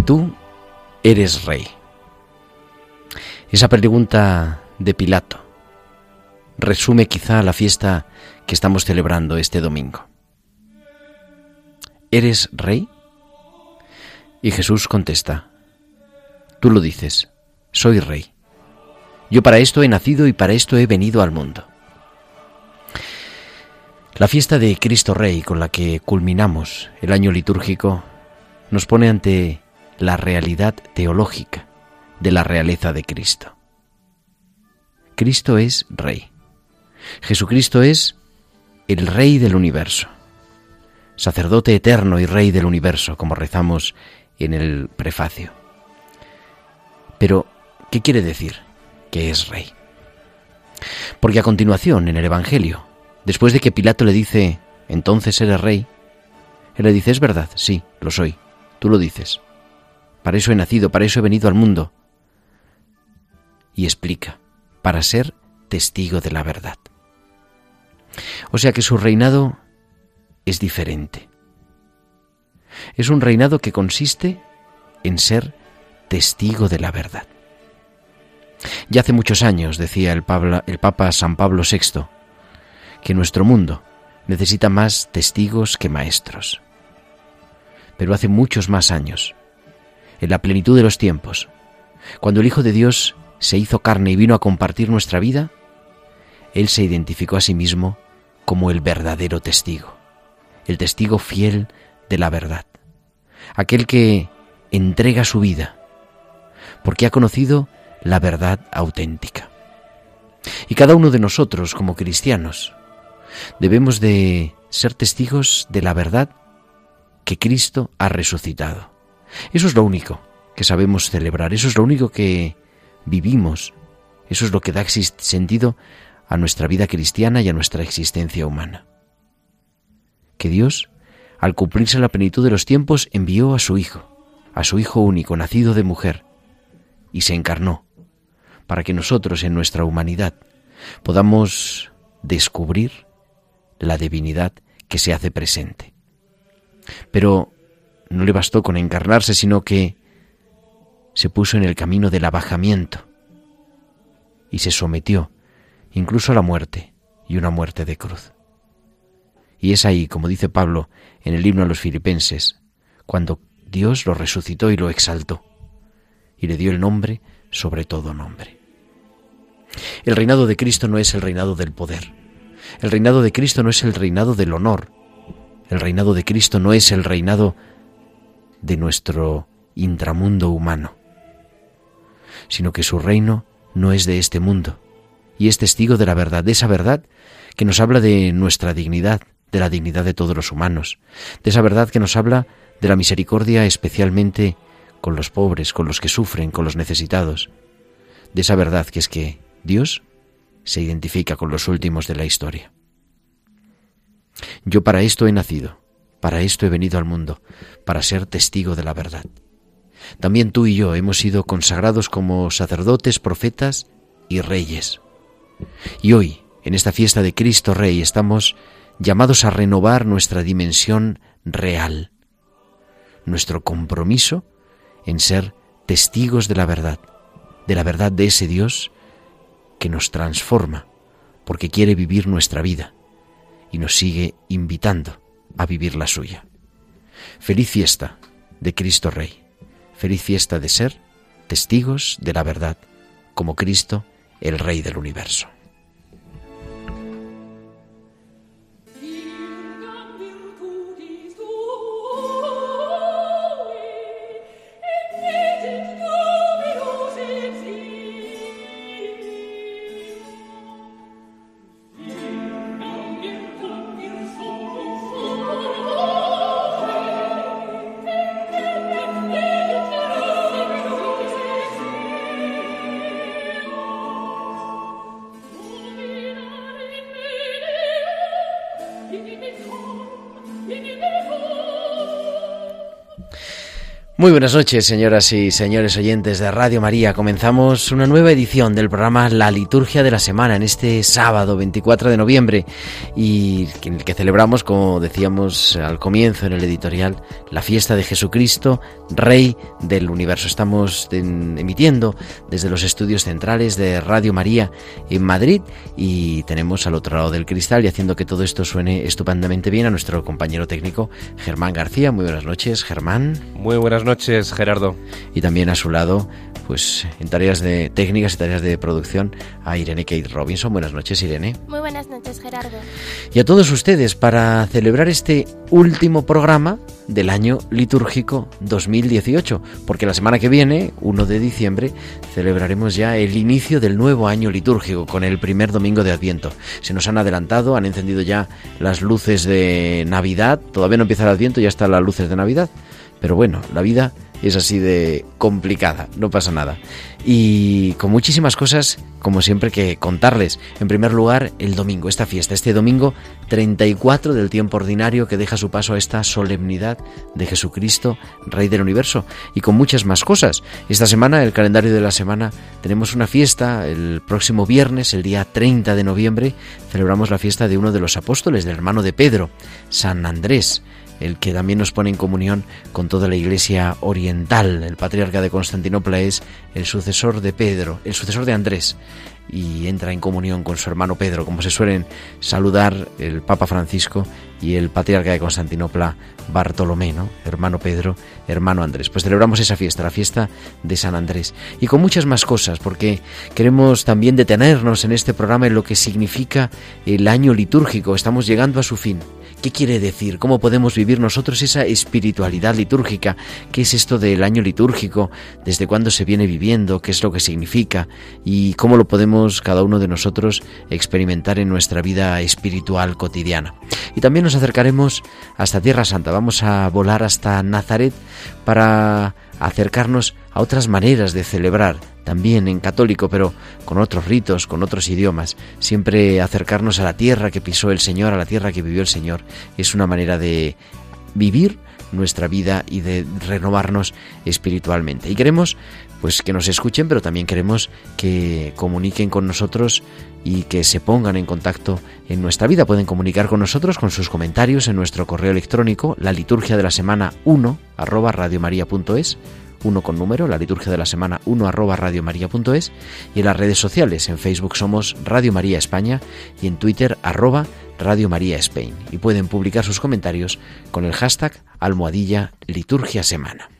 Tú eres rey. Esa pregunta de Pilato resume quizá la fiesta que estamos celebrando este domingo. ¿Eres rey? Y Jesús contesta, tú lo dices, soy rey. Yo para esto he nacido y para esto he venido al mundo. La fiesta de Cristo Rey con la que culminamos el año litúrgico nos pone ante la realidad teológica de la realeza de Cristo. Cristo es Rey. Jesucristo es el Rey del universo, sacerdote eterno y Rey del universo, como rezamos en el prefacio. Pero, ¿qué quiere decir que es Rey? Porque a continuación, en el Evangelio, después de que Pilato le dice, entonces eres Rey, él le dice, es verdad, sí, lo soy, tú lo dices. Para eso he nacido, para eso he venido al mundo. Y explica, para ser testigo de la verdad. O sea que su reinado es diferente. Es un reinado que consiste en ser testigo de la verdad. Ya hace muchos años, decía el, Papa San Pablo VI, que nuestro mundo necesita más testigos que maestros. Pero hace muchos más años, en la plenitud de los tiempos, cuando el Hijo de Dios se hizo carne y vino a compartir nuestra vida, Él se identificó a sí mismo como el verdadero testigo, el testigo fiel de la verdad, aquel que entrega su vida, porque ha conocido la verdad auténtica. Y cada uno de nosotros, como cristianos, debemos de ser testigos de la verdad que Cristo ha resucitado. Eso es lo único que sabemos celebrar, eso es lo único que vivimos, eso es lo que da sentido a nuestra vida cristiana y a nuestra existencia humana. Que Dios, al cumplirse la plenitud de los tiempos, envió a su Hijo, a su Hijo único, nacido de mujer, y se encarnó, para que nosotros en nuestra humanidad podamos descubrir la divinidad que se hace presente. Pero no le bastó con encarnarse, sino que se puso en el camino del abajamiento y se sometió incluso a la muerte y una muerte de cruz. Y es ahí, como dice Pablo en el himno a los filipenses, cuando Dios lo resucitó y lo exaltó y le dio el nombre sobre todo nombre. El reinado de Cristo no es el reinado del poder. El reinado de Cristo no es el reinado del honor. El reinado de Cristo no es el reinado de nuestro intramundo humano, sino que su reino no es de este mundo y es testigo de la verdad, de esa verdad que nos habla de nuestra dignidad, de la dignidad de todos los humanos, de esa verdad que nos habla de la misericordia especialmente con los pobres, con los que sufren, con los necesitados, de esa verdad que es que Dios se identifica con los últimos de la historia. Yo para esto he nacido, para esto he venido al mundo, para ser testigo de la verdad. También tú y yo hemos sido consagrados como sacerdotes, profetas y reyes. Y hoy, en esta fiesta de Cristo Rey, estamos llamados a renovar nuestra dimensión real, nuestro compromiso en ser testigos de la verdad, de la verdad de ese Dios que nos transforma, porque quiere vivir nuestra vida y nos sigue invitando a vivir la suya. Feliz fiesta de Cristo Rey. Feliz fiesta de ser testigos de la verdad, como Cristo, el Rey del universo. Muy buenas noches, señoras y señores oyentes de Radio María. Comenzamos una nueva edición del programa La Liturgia de la Semana en este sábado 24 de noviembre y en el que celebramos, como decíamos al comienzo en el editorial, la fiesta de Jesucristo, Rey del Universo. Estamos emitiendo desde los estudios centrales de Radio María en Madrid y tenemos al otro lado del cristal y haciendo que todo esto suene estupendamente bien a nuestro compañero técnico Germán García. Muy buenas noches, Germán. Muy buenas Gerardo. Y también a su lado, pues en tareas de técnicas y tareas de producción, a Irene Kate Robinson. Buenas noches, Irene. Muy buenas noches, Gerardo. Y a todos ustedes, para celebrar este último programa del año litúrgico 2018, porque la semana que viene, 1 de diciembre, celebraremos ya el inicio del nuevo año litúrgico con el primer domingo de Adviento. Se nos han adelantado, han encendido ya las luces de Navidad, todavía no empieza el Adviento, ya están las luces de Navidad. Pero bueno, la vida es así de complicada, no pasa nada. Y con muchísimas cosas, como siempre, que contarles. En primer lugar, el domingo, esta fiesta, este domingo 34 del tiempo ordinario que deja su paso a esta solemnidad de Jesucristo, Rey del Universo. Y con muchas más cosas. Esta semana, el calendario de la semana, tenemos una fiesta. El próximo viernes, el día 30 de noviembre, celebramos la fiesta de uno de los apóstoles, del hermano de Pedro, San Andrés el que también nos pone en comunión con toda la Iglesia oriental. El patriarca de Constantinopla es el sucesor de Pedro, el sucesor de Andrés, y entra en comunión con su hermano Pedro, como se suelen saludar el Papa Francisco y el patriarca de Constantinopla, Bartolomé, ¿no? Hermano Pedro, hermano Andrés. Pues celebramos esa fiesta, la fiesta de San Andrés. Y con muchas más cosas, porque queremos también detenernos en este programa en lo que significa el año litúrgico. Estamos llegando a su fin. ¿Qué quiere decir? ¿Cómo podemos vivir nosotros esa espiritualidad litúrgica? ¿Qué es esto del año litúrgico? ¿Desde cuándo se viene viviendo? ¿Qué es lo que significa? ¿Y cómo lo podemos cada uno de nosotros experimentar en nuestra vida espiritual cotidiana? Y también nos acercaremos hasta Tierra Santa. Vamos a volar hasta Nazaret para acercarnos a otras maneras de celebrar también en católico, pero con otros ritos, con otros idiomas. Siempre acercarnos a la tierra que pisó el Señor, a la tierra que vivió el Señor, es una manera de vivir nuestra vida y de renovarnos espiritualmente. Y queremos pues que nos escuchen, pero también queremos que comuniquen con nosotros y que se pongan en contacto en nuestra vida. Pueden comunicar con nosotros con sus comentarios en nuestro correo electrónico, la liturgia de la semana 1 arroba radiomaria.es uno con número, la liturgia de la semana 1 arroba radiomaria.es y en las redes sociales, en Facebook somos Radio María España y en Twitter arroba Radio María Spain y pueden publicar sus comentarios con el hashtag almohadilla liturgia semana.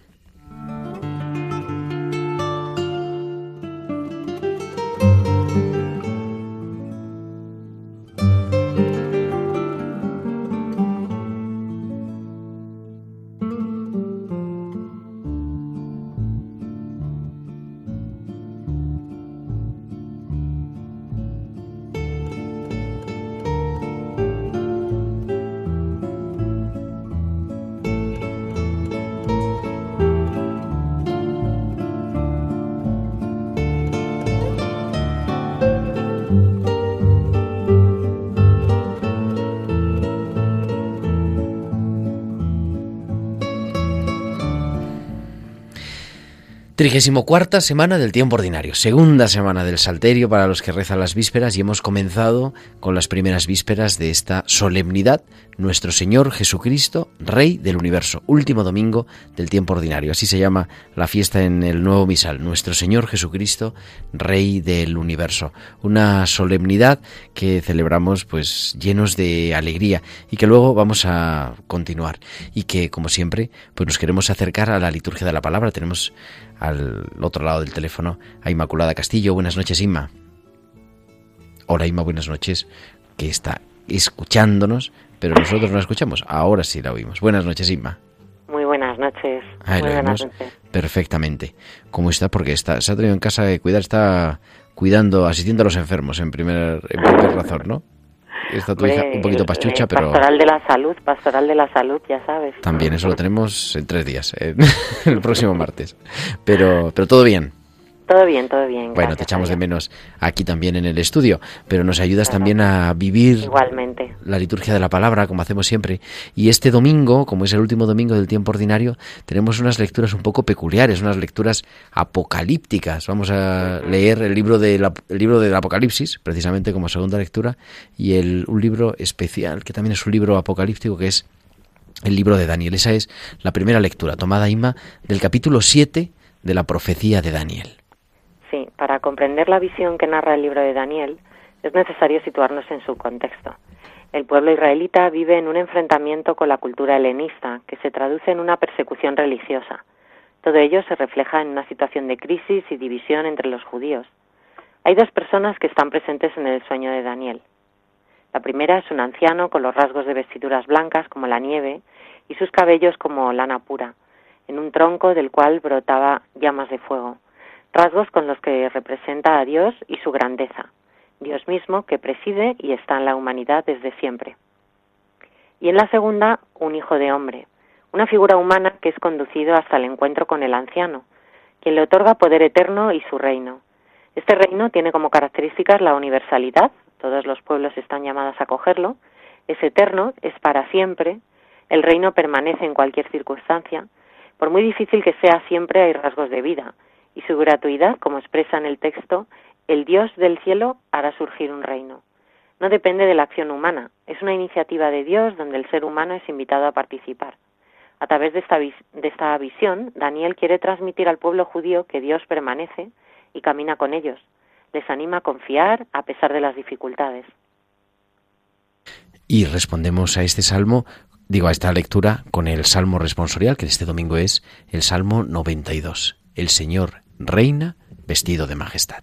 Trigésimo cuarta semana del tiempo ordinario, segunda semana del Salterio para los que rezan las vísperas y hemos comenzado con las primeras vísperas de esta solemnidad, nuestro Señor Jesucristo, Rey del Universo, último domingo del tiempo ordinario. Así se llama la fiesta en el nuevo misal, nuestro Señor Jesucristo, Rey del Universo. Una solemnidad que celebramos pues llenos de alegría y que luego vamos a continuar y que como siempre pues nos queremos acercar a la liturgia de la palabra. Tenemos al otro lado del teléfono a Inmaculada Castillo. Buenas noches, Inma. Hola, Inma, buenas noches, que está escuchándonos, pero nosotros no la escuchamos. Ahora sí la oímos. Buenas noches, Inma. Muy buenas noches. Muy buenas noches. Perfectamente. ¿Cómo está? Porque está, se ha traído en casa de cuidar, está cuidando, asistiendo a los enfermos en primer, en primer razón, ¿no? Está tu hija un poquito pachucha, pero... Pastoral de la salud, pastoral de la salud, ya sabes. También, eso lo tenemos en tres días, el próximo martes. Pero, pero todo bien. Todo bien, todo bien. Bueno, te echamos de menos aquí también en el estudio, pero nos ayudas también a vivir Igualmente. la liturgia de la palabra, como hacemos siempre. Y este domingo, como es el último domingo del tiempo ordinario, tenemos unas lecturas un poco peculiares, unas lecturas apocalípticas. Vamos a leer el libro, de el libro del Apocalipsis, precisamente como segunda lectura, y el, un libro especial, que también es un libro apocalíptico, que es el libro de Daniel. Esa es la primera lectura, tomada Inma, del capítulo 7 de la profecía de Daniel. Sí, para comprender la visión que narra el libro de Daniel es necesario situarnos en su contexto. El pueblo israelita vive en un enfrentamiento con la cultura helenista que se traduce en una persecución religiosa. Todo ello se refleja en una situación de crisis y división entre los judíos. Hay dos personas que están presentes en el sueño de Daniel. La primera es un anciano con los rasgos de vestiduras blancas como la nieve y sus cabellos como lana pura, en un tronco del cual brotaba llamas de fuego rasgos con los que representa a Dios y su grandeza, Dios mismo que preside y está en la humanidad desde siempre. Y en la segunda, un hijo de hombre, una figura humana que es conducido hasta el encuentro con el anciano, quien le otorga poder eterno y su reino. Este reino tiene como características la universalidad, todos los pueblos están llamados a cogerlo, es eterno, es para siempre, el reino permanece en cualquier circunstancia, por muy difícil que sea siempre hay rasgos de vida, y su gratuidad, como expresa en el texto, el Dios del cielo hará surgir un reino. No depende de la acción humana, es una iniciativa de Dios donde el ser humano es invitado a participar. A través de esta, de esta visión, Daniel quiere transmitir al pueblo judío que Dios permanece y camina con ellos. Les anima a confiar a pesar de las dificultades. Y respondemos a este salmo, digo a esta lectura, con el salmo responsorial, que este domingo es el salmo 92. El Señor reina vestido de majestad.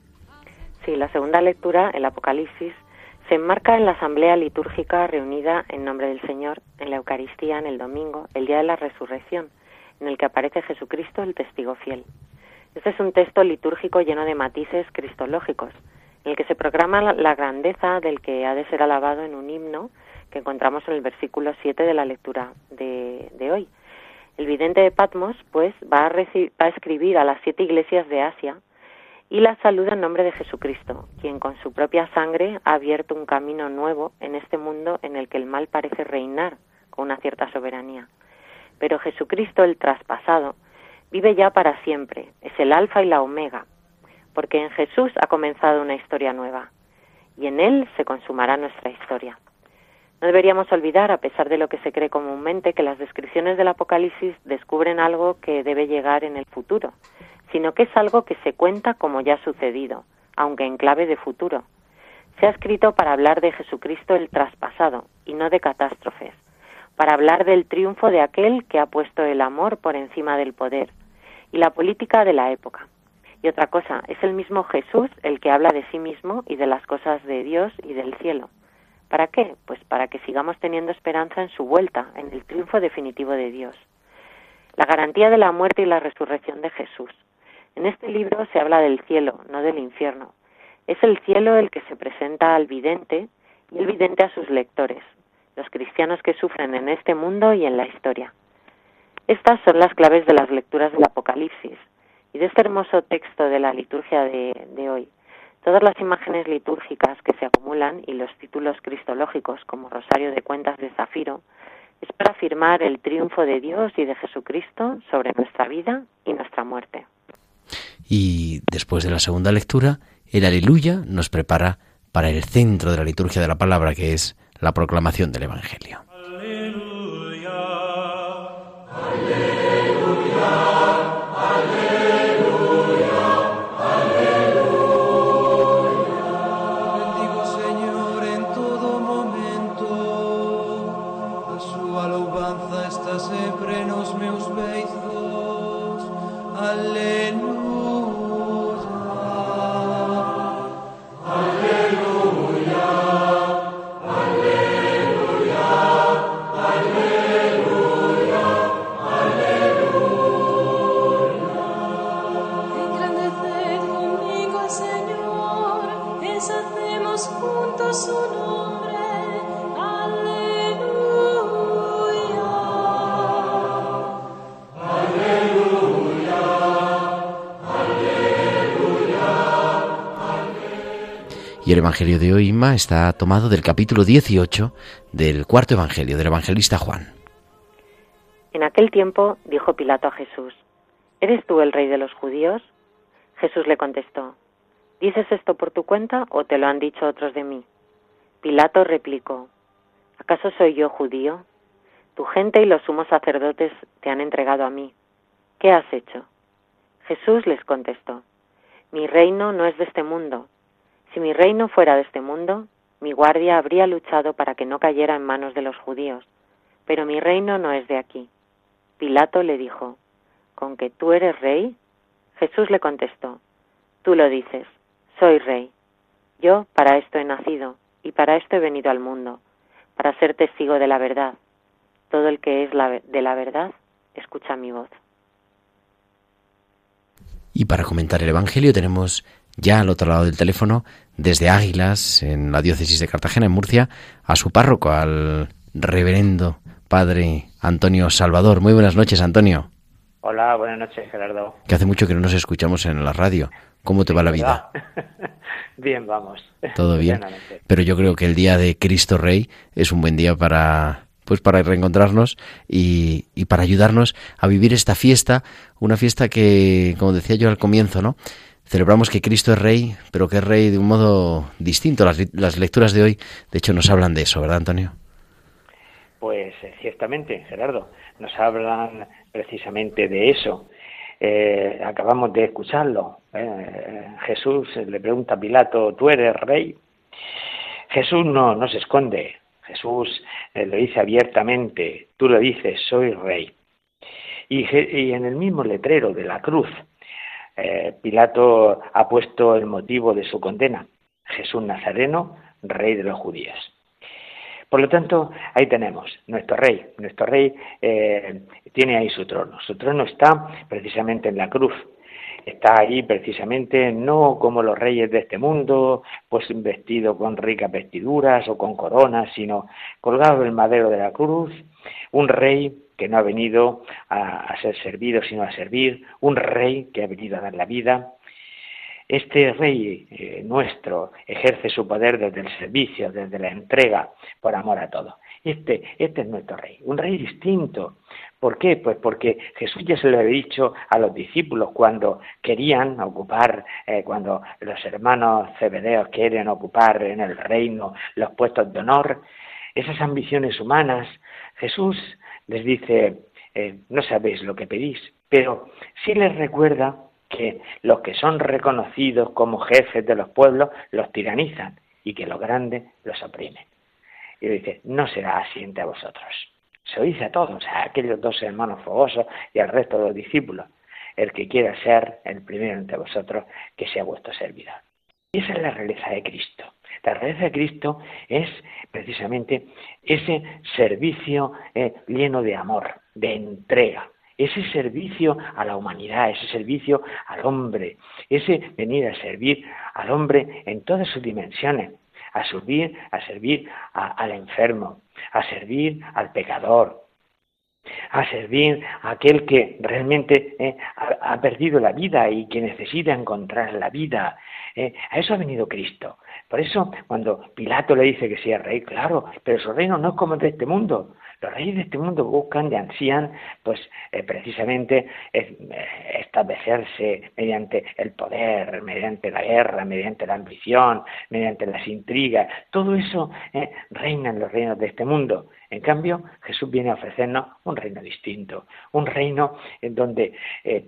Sí, la segunda lectura, el Apocalipsis, se enmarca en la asamblea litúrgica reunida en nombre del Señor en la Eucaristía en el domingo, el día de la resurrección, en el que aparece Jesucristo el testigo fiel. Este es un texto litúrgico lleno de matices cristológicos, en el que se programa la grandeza del que ha de ser alabado en un himno que encontramos en el versículo 7 de la lectura de, hoy. El vidente de Patmos, pues, va a, va a escribir a las siete iglesias de Asia y las saluda en nombre de Jesucristo, quien con su propia sangre ha abierto un camino nuevo en este mundo en el que el mal parece reinar con una cierta soberanía. Pero Jesucristo, el traspasado, vive ya para siempre, es el alfa y la omega. porque en Jesús ha comenzado una historia nueva y en Él se consumará nuestra historia. No deberíamos olvidar, a pesar de lo que se cree comúnmente, que las descripciones del Apocalipsis descubren algo que debe llegar en el futuro, sino que es algo que se cuenta como ya sucedido, aunque en clave de futuro. Se ha escrito para hablar de Jesucristo el traspasado y no de catástrofes, para hablar del triunfo de aquel que ha puesto el amor por encima del poder y la política de la época. Y otra cosa, es el mismo Jesús el que habla de sí mismo y de las cosas de Dios y del cielo. ¿Para qué? Pues para que sigamos teniendo esperanza en su vuelta, en el triunfo definitivo de Dios. La garantía de la muerte y la resurrección de Jesús. En este libro se habla del cielo, no del infierno. Es el cielo el que se presenta al vidente y el vidente a sus lectores, los cristianos que sufren en este mundo y en la historia. Estas son las claves de las lecturas del Apocalipsis y de este hermoso texto de la liturgia de, hoy. Todas las imágenes litúrgicas que se acumulan y los títulos cristológicos como Rosario de Cuentas de Zafiro es para afirmar el triunfo de Dios y de Jesucristo sobre nuestra vida y nuestra muerte. Y después de la segunda lectura, el aleluya nos prepara para el centro de la liturgia de la palabra, que es la proclamación del Evangelio. Y el Evangelio de hoy, Inma, está tomado del capítulo 18 del cuarto Evangelio del evangelista Juan. En aquel tiempo dijo Pilato a Jesús, ¿Eres tú el rey de los judíos? Jesús le contestó, ¿dices esto por tu cuenta o te lo han dicho otros de mí? Pilato replicó, ¿acaso soy yo judío? Tu gente y los sumos sacerdotes te han entregado a mí. ¿Qué has hecho? Jesús les contestó, Mi reino no es de este mundo. Si mi reino fuera de este mundo, mi guardia habría luchado para que no cayera en manos de los judíos, pero mi reino no es de aquí. Pilato le dijo, ¿con que tú eres rey? Jesús le contestó, tú lo dices, soy rey. Yo para esto he nacido y para esto he venido al mundo, para ser testigo de la verdad. Todo el que es de la verdad, escucha mi voz. Y para comentar el Evangelio tenemos ya al otro lado del teléfono, desde Águilas, en la diócesis de Cartagena, en Murcia, a su párroco, al reverendo padre Antonio Salvador. Muy buenas noches, Antonio. Hola, buenas noches, Gerardo. Que hace mucho que no nos escuchamos en la radio. ¿Cómo te va la vida? bien, vamos. Todo bien. Pero yo creo que el día de Cristo Rey es un buen día para pues para reencontrarnos y, y, para ayudarnos a vivir esta fiesta, una fiesta que, como decía yo al comienzo, ¿no? Celebramos que Cristo es Rey, pero que es Rey de un modo distinto. Las, lecturas de hoy, de hecho, nos hablan de eso, ¿verdad, Antonio? Pues eh, ciertamente, Gerardo, nos hablan precisamente de eso. Eh, acabamos de escucharlo. ¿eh? Jesús le pregunta a Pilato, ¿tú eres rey? Jesús no, no se esconde. Jesús lo dice abiertamente, tú lo dices, soy rey. Y en el mismo letrero de la cruz eh, Pilato ha puesto el motivo de su condena, Jesús Nazareno, rey de los judíos. Por lo tanto, ahí tenemos nuestro rey. Nuestro rey eh, tiene ahí su trono. Su trono está precisamente en la cruz. Está ahí precisamente no como los reyes de este mundo, pues vestido con ricas vestiduras o con coronas, sino colgado el madero de la cruz, un rey que no ha venido a, ser servido, sino a servir, un rey que ha venido a dar la vida. Este rey eh, nuestro ejerce su poder desde el servicio, desde la entrega, por amor a todo. Este, este es nuestro rey, un rey distinto. ¿Por qué? Pues porque Jesús ya se lo había dicho a los discípulos cuando querían ocupar, eh, cuando los hermanos cebedeos quieren ocupar en el reino los puestos de honor, esas ambiciones humanas, Jesús les dice, eh, no sabéis lo que pedís, pero sí les recuerda que los que son reconocidos como jefes de los pueblos los tiranizan y que los grandes los oprimen. Y dice, no será así entre vosotros. Se lo dice a todos, a aquellos dos hermanos fogosos y al resto de los discípulos. El que quiera ser el primero entre vosotros, que sea vuestro servidor. Y esa es la realeza de Cristo. La realeza de Cristo es precisamente ese servicio eh, lleno de amor, de entrega, ese servicio a la humanidad, ese servicio al hombre, ese venir a servir al hombre en todas sus dimensiones, a servir, a servir al enfermo, a servir al pecador, a servir a aquel que realmente eh, ha, perdido la vida y que necesita encontrar la vida. Eh, a eso ha venido Cristo. Por eso, cuando Pilato le dice que sea rey, claro, pero su reino no es como el de este mundo. Los reyes de este mundo buscan y ansían, pues, eh, precisamente eh, establecerse mediante el poder, mediante la guerra, mediante la ambición, mediante las intrigas. Todo eso eh, reina en los reinos de este mundo. En cambio, Jesús viene a ofrecernos un reino distinto, un reino en donde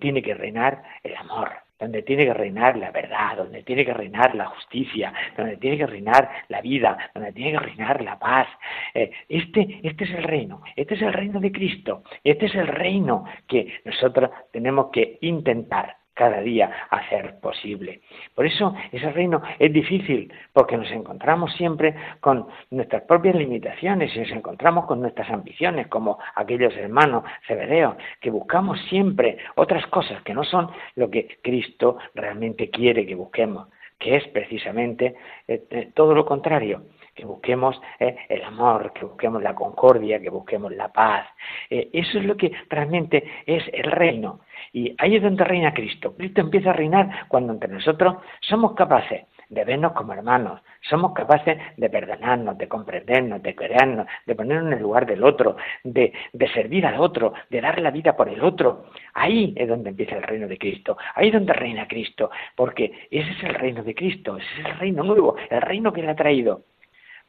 tiene que reinar el amor, donde tiene que reinar la verdad, donde tiene que reinar la justicia, donde tiene que reinar la vida, donde tiene que reinar la paz. Eh, este, este es el reino, este es el reino de Cristo, este es el reino que nosotros tenemos que intentar cada día hacer posible. Por eso ese reino es difícil, porque nos encontramos siempre con nuestras propias limitaciones y nos encontramos con nuestras ambiciones, como aquellos hermanos cebedeos, que buscamos siempre otras cosas que no son lo que Cristo realmente quiere que busquemos, que es precisamente eh, eh, todo lo contrario que busquemos eh, el amor, que busquemos la concordia, que busquemos la paz. eso es lo que realmente es el reino. Y ahí es donde reina Cristo. Cristo empieza a reinar cuando entre nosotros somos capaces de vernos como hermanos, somos capaces de perdonarnos, de comprendernos, de querernos, de ponernos en el lugar del otro, de, de, servir al otro, de dar la vida por el otro. Ahí es donde empieza el reino de Cristo, ahí es donde reina Cristo, porque ese es el reino de Cristo, ese es el reino nuevo, el reino que le ha traído.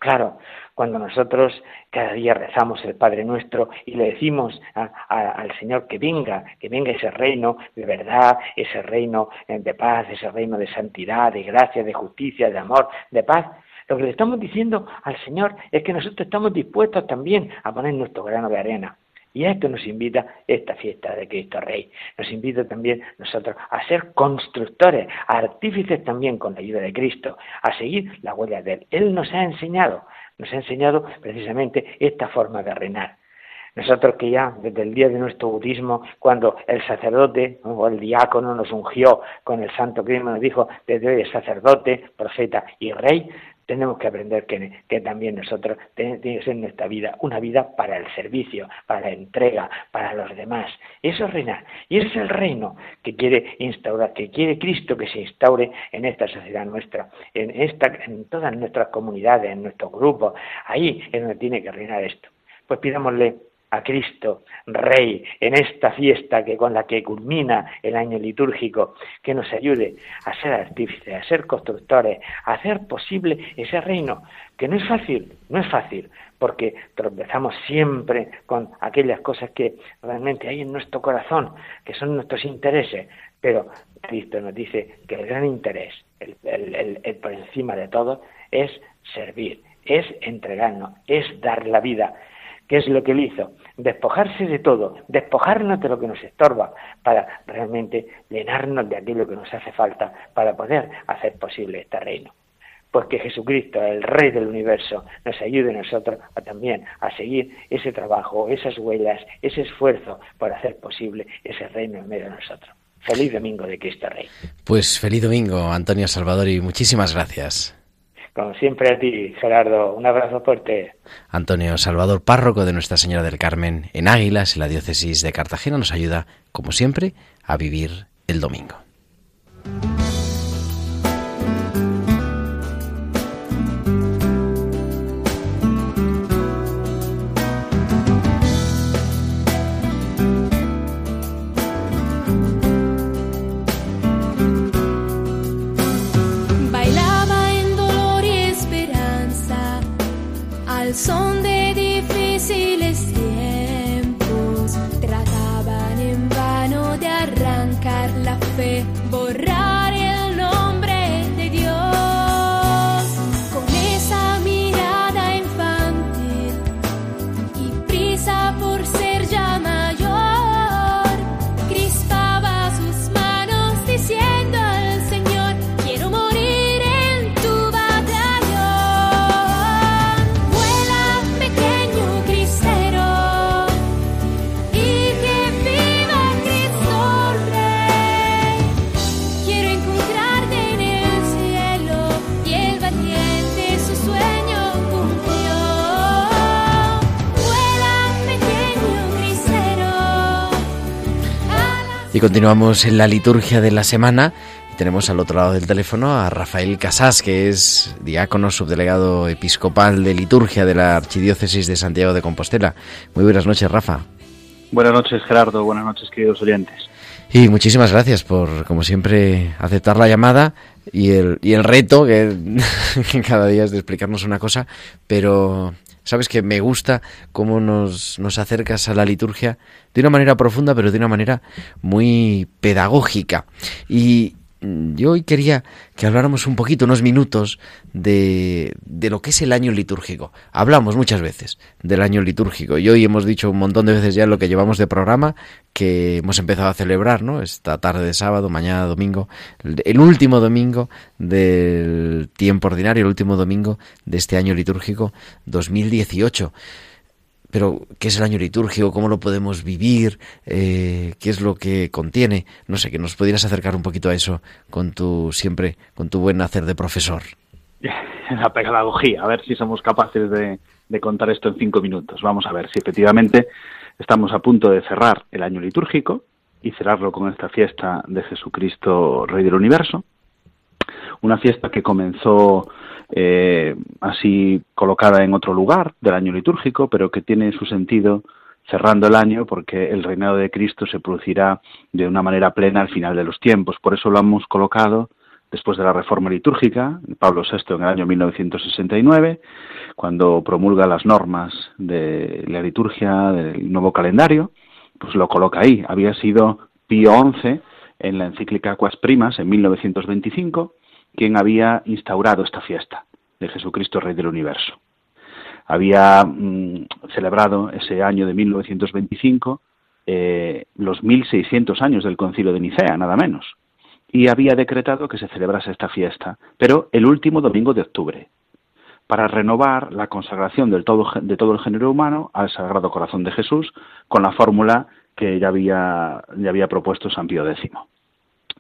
Claro, cuando nosotros cada día rezamos el Padre Nuestro y le decimos al Señor que venga, que venga ese reino de verdad, ese reino eh, de paz, ese reino de santidad, de gracia, de justicia, de amor, de paz, lo que le estamos diciendo al Señor es que nosotros estamos dispuestos también a poner nuestro grano de arena. Y a esto nos invita esta fiesta de Cristo Rey. Nos invita también nosotros a ser constructores, artífices también con la ayuda de Cristo, a seguir la huella de Él. Él nos ha enseñado, nos ha enseñado precisamente esta forma de reinar. Nosotros que ya desde el día de nuestro bautismo, cuando el sacerdote o el diácono nos ungió con el santo crimen, nos dijo, desde hoy es sacerdote, profeta y rey, tenemos que aprender que, también nosotros tenemos que ser nuestra vida una vida para el servicio, para la entrega, para los demás. Eso es reinar. Y ese es el reino que quiere instaurar, que quiere Cristo que se instaure en esta sociedad nuestra, en, esta, en todas nuestras comunidades, en nuestros grupos. Ahí es donde tiene que reinar esto. Pues pidámosle a Cristo, Rey, en esta fiesta que con la que culmina el año litúrgico, que nos ayude a ser artífices, a ser constructores, a hacer posible ese reino, que no es fácil, no es fácil, porque tropezamos siempre con aquellas cosas que realmente hay en nuestro corazón, que son nuestros intereses, pero Cristo nos dice que el gran interés, el por encima de todo, es servir, es entregarnos, es dar la vida. ¿Qué es lo que él hizo? Despojarse de todo, despojarnos de lo que nos estorba para realmente llenarnos de aquello que nos hace falta para poder hacer posible este reino. Pues que Jesucristo, el Rey del universo, nos ayude a nosotros a también a seguir ese trabajo, esas huellas, ese esfuerzo por hacer posible ese reino en medio de nosotros. Feliz domingo de Cristo Rey. Pues feliz domingo, Antonio Salvador, y muchísimas gracias. Como siempre a ti, Gerardo, un abrazo fuerte. Antonio Salvador, párroco de Nuestra Señora del Carmen en Águilas, en la diócesis de Cartagena, nos ayuda, como siempre, a vivir el domingo. Continuamos en la liturgia de la semana. Y tenemos al otro lado del teléfono a Rafael Casás, que es diácono, subdelegado episcopal de liturgia de la Archidiócesis de Santiago de Compostela. Muy buenas noches, Rafa. Buenas noches, Gerardo. Buenas noches, queridos oyentes. Y muchísimas gracias por, como siempre, aceptar la llamada y el, y el reto que, que cada día es de explicarnos una cosa, pero sabes que me gusta cómo nos, nos acercas a la liturgia de una manera profunda, pero de una manera muy pedagógica. Y yo hoy quería que habláramos un poquito, unos minutos, de, de lo que es el año litúrgico. Hablamos muchas veces del año litúrgico y hoy hemos dicho un montón de veces ya lo que llevamos de programa que hemos empezado a celebrar, ¿no? Esta tarde de sábado, mañana domingo, el último domingo del tiempo ordinario, el último domingo de este año litúrgico 2018. Pero, ¿qué es el año litúrgico? ¿Cómo lo podemos vivir? Eh, ¿Qué es lo que contiene? No sé, que nos pudieras acercar un poquito a eso con tu, siempre, con tu buen hacer de profesor. La pedagogía, a ver si somos capaces de, de contar esto en cinco minutos. Vamos a ver si efectivamente estamos a punto de cerrar el año litúrgico y cerrarlo con esta fiesta de Jesucristo, Rey del Universo. Una fiesta que comenzó eh, así colocada en otro lugar del año litúrgico, pero que tiene su sentido cerrando el año porque el reinado de Cristo se producirá de una manera plena al final de los tiempos. Por eso lo hemos colocado después de la reforma litúrgica, Pablo VI en el año 1969, cuando promulga las normas de la liturgia del nuevo calendario, pues lo coloca ahí. Había sido Pío XI en la encíclica Aquas Primas en 1925 quien había instaurado esta fiesta de Jesucristo Rey del Universo. Había mm, celebrado ese año de 1925 eh, los 1600 años del concilio de Nicea, nada menos, y había decretado que se celebrase esta fiesta, pero el último domingo de octubre, para renovar la consagración del todo, de todo el género humano al Sagrado Corazón de Jesús con la fórmula que ya había, ya había propuesto San Pío X.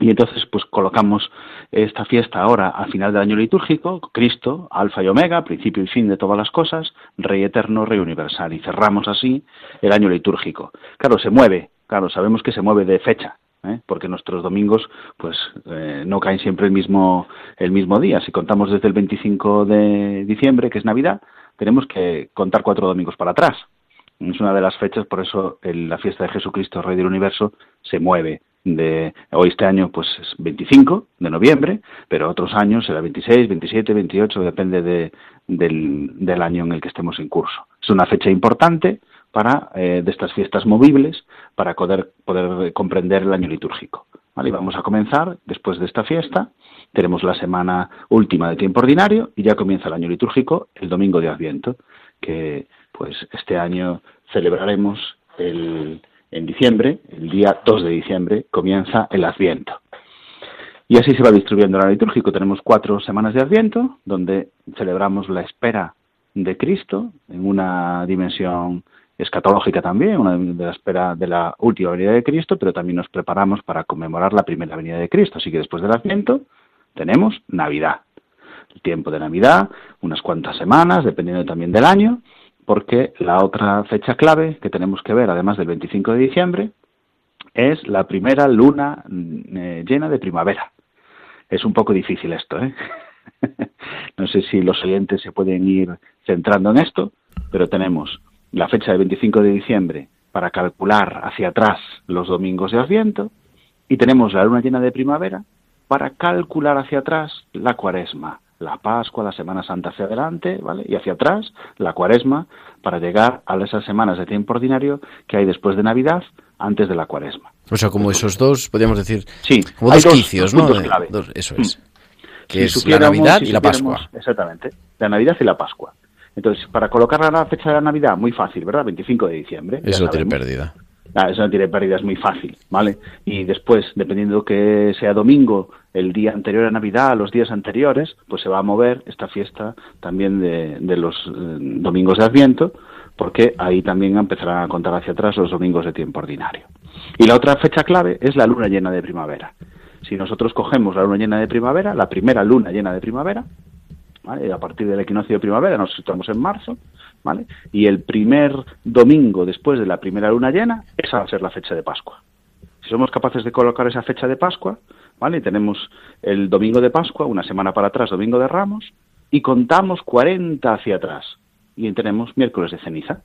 Y entonces, pues colocamos esta fiesta ahora al final del año litúrgico, Cristo, Alfa y Omega, principio y fin de todas las cosas, Rey eterno, Rey universal, y cerramos así el año litúrgico. Claro, se mueve, claro, sabemos que se mueve de fecha, ¿eh? porque nuestros domingos, pues, eh, no caen siempre el mismo, el mismo día. Si contamos desde el 25 de diciembre, que es Navidad, tenemos que contar cuatro domingos para atrás. Es una de las fechas, por eso el, la fiesta de Jesucristo, Rey del Universo, se mueve de hoy este año pues es 25 de noviembre, pero otros años será 26, 27, 28, depende de, del, año en el que estemos en curso. Es una fecha importante para eh, de estas fiestas movibles para poder, poder comprender el año litúrgico. Y vamos a comenzar después de esta fiesta. Tenemos la semana última de tiempo ordinario y ya comienza el año litúrgico el domingo de Adviento, que pues este año celebraremos el, en diciembre, el día 2 de diciembre, comienza el Adviento. Y así se va distribuyendo año litúrgico. Tenemos cuatro semanas de Adviento, donde celebramos la espera de Cristo en una dimensión escatológica también, una de la espera de la última venida de Cristo, pero también nos preparamos para conmemorar la primera venida de Cristo. Así que después del Adviento tenemos Navidad. El tiempo de Navidad, unas cuantas semanas, dependiendo también del año, porque la otra fecha clave que tenemos que ver, además del 25 de diciembre, es la primera luna eh, llena de primavera. Es un poco difícil esto, ¿eh? no sé si los oyentes se pueden ir centrando en esto, pero tenemos la fecha del 25 de diciembre para calcular hacia atrás los domingos de Adviento y tenemos la luna llena de primavera para calcular hacia atrás la cuaresma, la Pascua, la Semana Santa hacia adelante, ¿vale? Y hacia atrás, la Cuaresma, para llegar a esas semanas de tiempo ordinario que hay después de Navidad, antes de la Cuaresma. O sea, como esos dos, podríamos decir, Sí, como dos, dos- quicios, dos ¿no? clave. dos- eso Mm. es. Que Si es la Navidad si y la Pascua. Exactamente, la Navidad y la Pascua. Entonces, para colocar la fecha de la Navidad, muy fácil, ¿verdad? 25 de diciembre. Eso no tiene pérdida. Ah, eso no tiene pérdida, es muy fácil, ¿vale? Y después, dependiendo que sea domingo, el día anterior a Navidad, los días anteriores, pues se va a mover esta fiesta también de, los eh, domingos de Adviento, porque ahí también empezarán a contar hacia atrás los domingos de tiempo ordinario. Y la otra fecha clave es la luna llena de primavera. Si nosotros cogemos la luna llena de primavera, la primera luna llena de primavera, a partir del equinoccio de primavera, nos situamos en marzo, ¿vale? y el primer domingo después de la primera luna llena, esa va a ser la fecha de Pascua. Si somos capaces de colocar esa fecha de Pascua, ¿vale? tenemos el domingo de Pascua, una semana para atrás, domingo de Ramos, y contamos 40 hacia atrás, y tenemos miércoles de ceniza.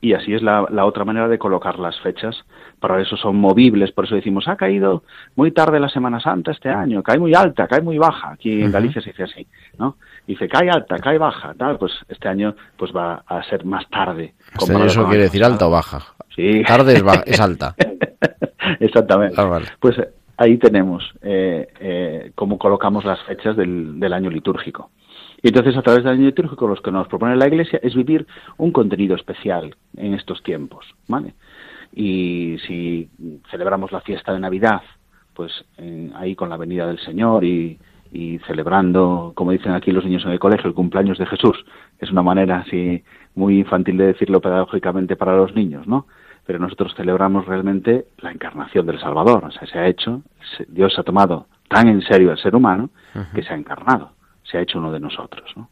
Y así es la, la otra manera de colocar las fechas. Para eso son movibles, por eso decimos, ha caído muy tarde la Semana Santa este año, cae muy alta, cae muy baja. Aquí en Galicia se dice así, ¿no? Dice, cae alta, cae baja, tal, pues este año pues va a ser más tarde. Este año eso quiere decir alta o baja. Sí. Tarde es alta. Exactamente. Ah, vale. Pues eh, ahí tenemos eh, eh, cómo colocamos las fechas del, del año litúrgico. Y entonces, a través del año litúrgico, lo que nos propone la Iglesia es vivir un contenido especial en estos tiempos, ¿vale? Y si celebramos la fiesta de Navidad, pues eh, ahí con la venida del Señor y, y celebrando, como dicen aquí los niños en el colegio, el cumpleaños de Jesús. Es una manera así muy infantil de decirlo pedagógicamente para los niños, ¿no? Pero nosotros celebramos realmente la encarnación del Salvador. O sea, se ha hecho, se- Dios ha tomado tan en serio al ser humano que se ha encarnado, se ha hecho uno de nosotros, ¿no?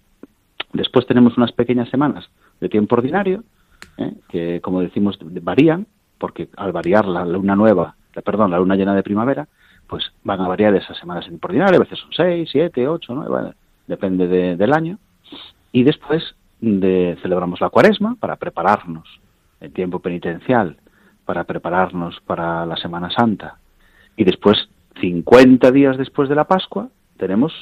Después tenemos unas pequeñas semanas de tiempo ordinario, ¿eh? que como decimos varían, porque al variar la luna nueva, la- perdón, la luna llena de primavera, pues van a variar esas semanas en tiempo ordinario, a veces son seis, siete, ocho, nueve, bueno, depende de- del año. Y después de, celebramos la cuaresma para prepararnos el tiempo penitencial, para prepararnos para la Semana Santa. Y después, 50 días después de la Pascua, tenemos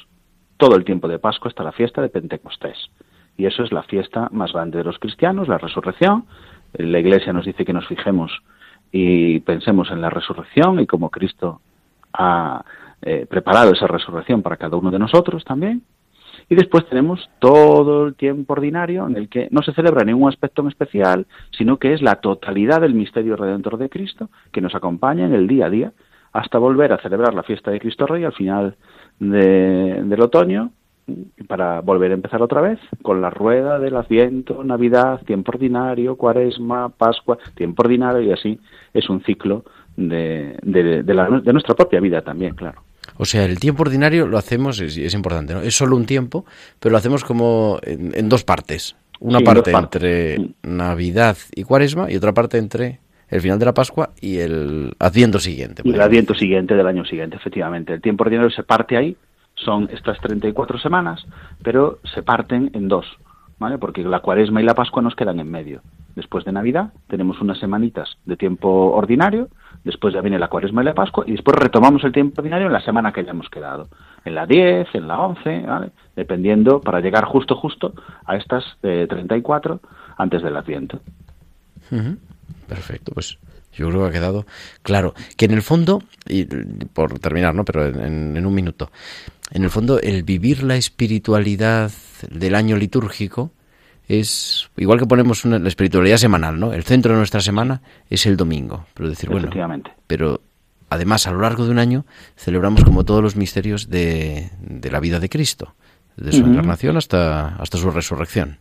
todo el tiempo de Pascua hasta la fiesta de Pentecostés. Y eso es la fiesta más grande de los cristianos, la resurrección. La Iglesia nos dice que nos fijemos y pensemos en la resurrección y cómo Cristo ha eh, preparado esa resurrección para cada uno de nosotros también. Y después tenemos todo el tiempo ordinario en el que no se celebra ningún aspecto especial, sino que es la totalidad del misterio redentor de Cristo que nos acompaña en el día a día hasta volver a celebrar la fiesta de Cristo Rey al final de- del otoño para volver a empezar otra vez con la rueda del Adviento, Navidad, tiempo ordinario, Cuaresma, Pascua, tiempo ordinario y así es un ciclo de la- de nuestra propia vida también, claro. O sea, el tiempo ordinario lo hacemos, es, es importante, ¿no? Es solo un tiempo, pero lo hacemos como en, en dos partes. Una Sí, parte entre Navidad y Cuaresma y otra parte entre el final de la Pascua y el Adviento siguiente. Y el adviento siguiente del año siguiente, efectivamente. El tiempo ordinario se parte ahí, son estas 34 semanas, pero se parten en dos, ¿vale? Porque la cuaresma y la pascua nos quedan en medio. Después de Navidad tenemos unas semanitas de tiempo ordinario, después ya viene la cuaresma y la pascua, y después retomamos el tiempo ordinario en la semana que hayamos quedado. En la 10, en la 11, ¿vale? Dependiendo, para llegar justo, justo a estas eh, 34 antes del adviento. Perfecto, pues yo creo que ha quedado claro. Que en el fondo, y por terminar, ¿no? Pero en, en un minuto, en el fondo el vivir la espiritualidad del año litúrgico es igual que ponemos una, la espiritualidad semanal, ¿no? El centro de nuestra semana es el domingo, pero decir, bueno, pero además a lo largo de un año celebramos como todos los misterios de, de la vida de Cristo, de su encarnación hasta, hasta su resurrección.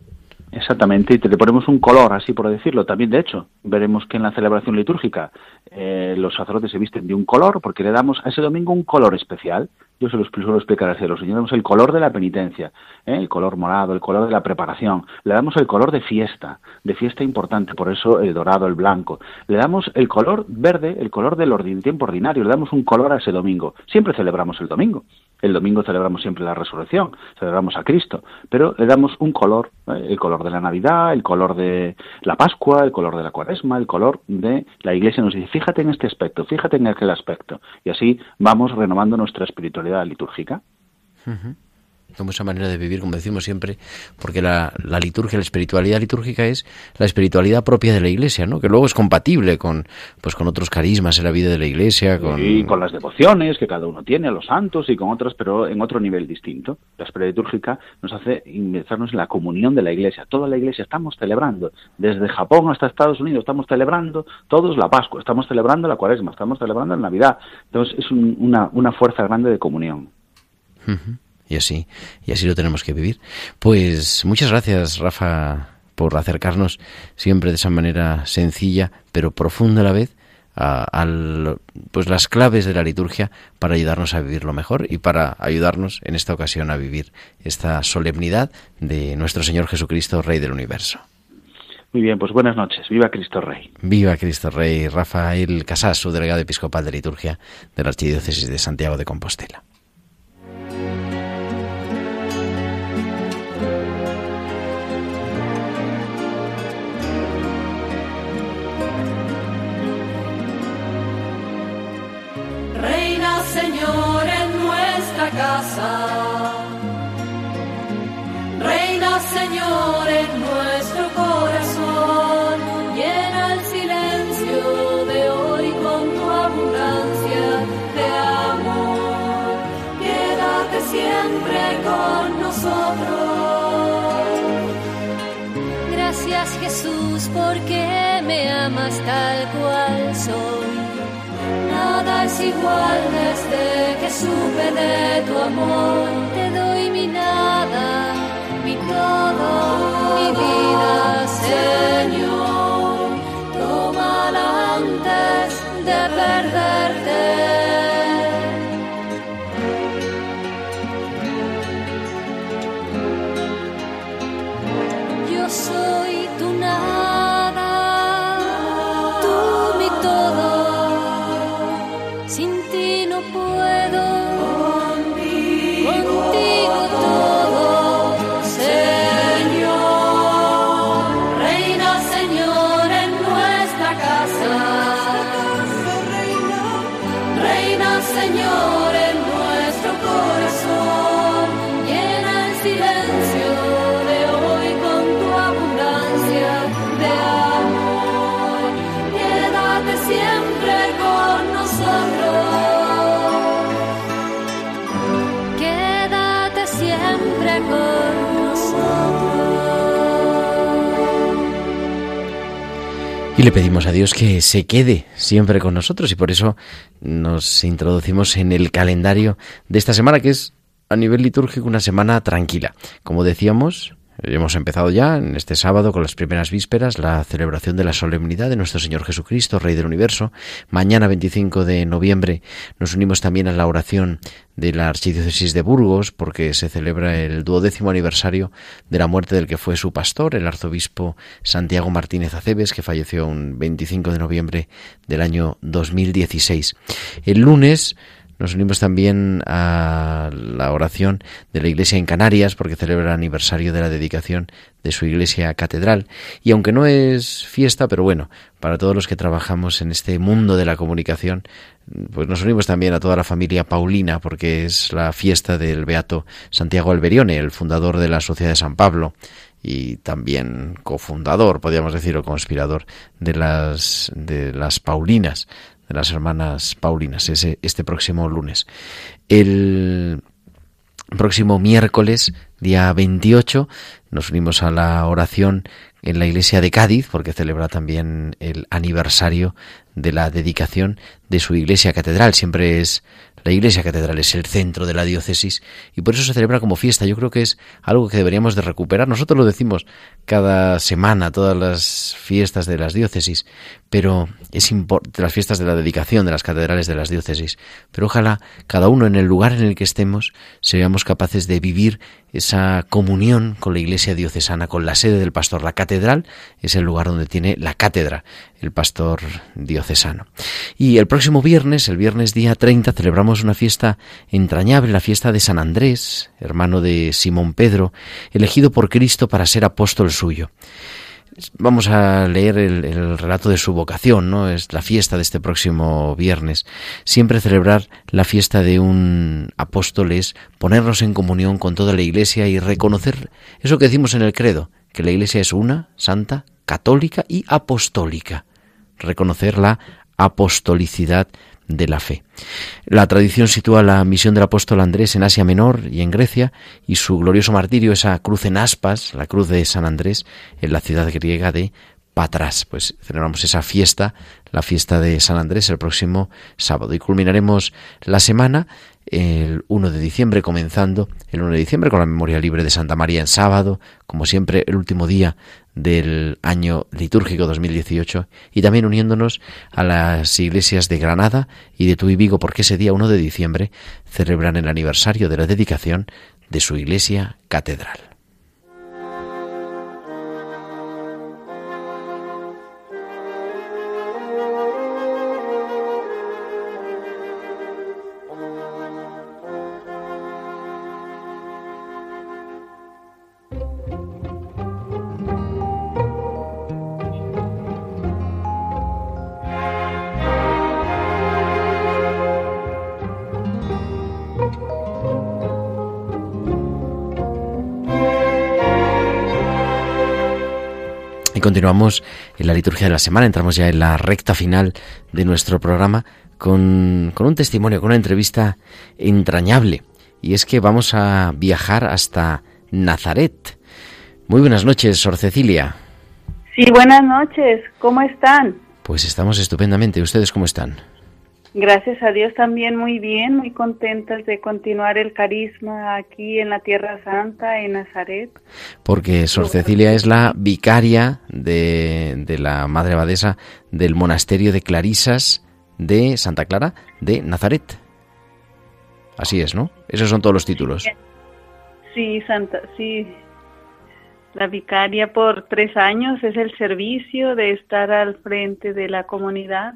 Exactamente, y te le ponemos un color, así por decirlo. También, de hecho, veremos que en la celebración litúrgica eh, los sacerdotes se visten de un color, porque le damos a ese domingo un color especial. Yo se lo suelo explicar así los damos el color de la penitencia, ¿eh? el color morado, el color de la preparación. Le damos el color de fiesta, de fiesta importante, por eso el dorado, el blanco. Le damos el color verde, el color del tiempo ordinario. Le damos un color a ese domingo. Siempre celebramos el domingo. El domingo celebramos siempre la resurrección, celebramos a Cristo, pero le damos un color, ¿eh? el color de la Navidad, el color de la Pascua, el color de la Cuaresma, el color de la Iglesia nos dice, fíjate en este aspecto, fíjate en aquel aspecto, y así vamos renovando nuestra espiritualidad litúrgica. Como esa manera de vivir, como decimos siempre, porque la, la, liturgia, la espiritualidad litúrgica es la espiritualidad propia de la Iglesia, ¿no? Que luego es compatible con, pues, con otros carismas en la vida de la Iglesia, con... Y con las devociones que cada uno tiene a los santos y con otras, pero en otro nivel distinto. La espiritualidad litúrgica nos hace inmersarnos en la comunión de la Iglesia. Toda la Iglesia estamos celebrando, desde Japón hasta Estados Unidos, estamos celebrando todos la Pascua, estamos celebrando la Cuaresma, estamos celebrando la Navidad. Entonces es un, una, una fuerza grande de comunión. Uh -huh y así y así lo tenemos que vivir. Pues muchas gracias, Rafa, por acercarnos siempre de esa manera sencilla pero profunda a la vez a, a, pues las claves de la liturgia para ayudarnos a vivirlo mejor y para ayudarnos en esta ocasión a vivir esta solemnidad de nuestro Señor Jesucristo, Rey del Universo. Muy bien, pues buenas noches. Viva Cristo Rey. Viva Cristo Rey. Rafael Casas, su delegado episcopal de liturgia de la Archidiócesis de Santiago de Compostela. Reina Señor en nuestro corazón. Llena el silencio de hoy con tu abundancia de amor. Quédate siempre con nosotros. Gracias Jesús porque me amas tal cual soy nada es igual desde que supe de tu amor. Te doy mi nada, mi todo, mi vida, Señor. Y le pedimos a Dios que se quede siempre con nosotros y por eso nos introducimos en el calendario de esta semana que es a nivel litúrgico una semana tranquila. Como decíamos, hemos empezado ya en este sábado con las primeras vísperas la celebración de la solemnidad de nuestro Señor Jesucristo, Rey del Universo. Mañana 25 de noviembre nos unimos también a la oración de la Archidiócesis de Burgos porque se celebra el duodécimo aniversario de la muerte del que fue su pastor, el arzobispo Santiago Martínez Aceves, que falleció un 25 de noviembre del año 2016. El lunes nos unimos también a la oración de la Iglesia en Canarias porque celebra el aniversario de la dedicación de su iglesia catedral. Y aunque no es fiesta, pero bueno, para todos los que trabajamos en este mundo de la comunicación, pues nos unimos también a toda la familia Paulina porque es la fiesta del Beato Santiago Alberione, el fundador de la Sociedad de San Pablo y también cofundador, podríamos decir, o conspirador de las, de las Paulinas, de las hermanas Paulinas, ese, este próximo lunes. El próximo miércoles, día 28, nos unimos a la oración en la iglesia de Cádiz, porque celebra también el aniversario de la dedicación de su iglesia catedral. Siempre es la iglesia catedral es el centro de la diócesis y por eso se celebra como fiesta. Yo creo que es algo que deberíamos de recuperar. Nosotros lo decimos cada semana, todas las fiestas de las diócesis, pero es de las fiestas de la dedicación de las catedrales de las diócesis. Pero ojalá cada uno en el lugar en el que estemos seamos capaces de vivir esa comunión con la iglesia diocesana, con la sede del pastor. La catedral es el lugar donde tiene la cátedra el pastor diocesano. Y el próximo viernes, el viernes día 30, celebramos una fiesta entrañable, la fiesta de San Andrés, hermano de Simón Pedro, elegido por Cristo para ser apóstol suyo. Vamos a leer el, relato de su vocación, ¿no? Es la fiesta de este próximo viernes. Siempre celebrar la fiesta de un apóstol es ponernos en comunión con toda la Iglesia y reconocer eso que decimos en el credo, que la Iglesia es una, santa, católica y apostólica. Reconocer la apostolicidad de la fe. La tradición sitúa la misión del apóstol Andrés en Asia Menor y en Grecia y su glorioso martirio, esa cruz en aspas, la cruz de San Andrés, en la ciudad griega de Patras. Pues celebramos esa fiesta, la fiesta de San Andrés, el próximo sábado y culminaremos la semana el 1 de diciembre, comenzando el 1 de diciembre con la memoria libre de Santa María en sábado, como siempre el último día del año litúrgico 2018 y también uniéndonos a las iglesias de Granada y de Tuy Vigo porque ese día 1 de diciembre celebran el aniversario de la dedicación de su iglesia catedral. Continuamos en la liturgia de la semana, entramos ya en la recta final de nuestro programa con, con un testimonio, con una entrevista entrañable. Y es que vamos a viajar hasta Nazaret. Muy buenas noches, Sor Cecilia. Sí, buenas noches. ¿Cómo están? Pues estamos estupendamente. ¿Ustedes cómo están? Gracias a Dios también muy bien, muy contentas de continuar el carisma aquí en la Tierra Santa, en Nazaret. Porque Sor Cecilia es la vicaria de, de la Madre Abadesa del Monasterio de Clarisas de Santa Clara de Nazaret. Así es, ¿no? Esos son todos los títulos. Sí, Santa, sí. La vicaria por tres años es el servicio de estar al frente de la comunidad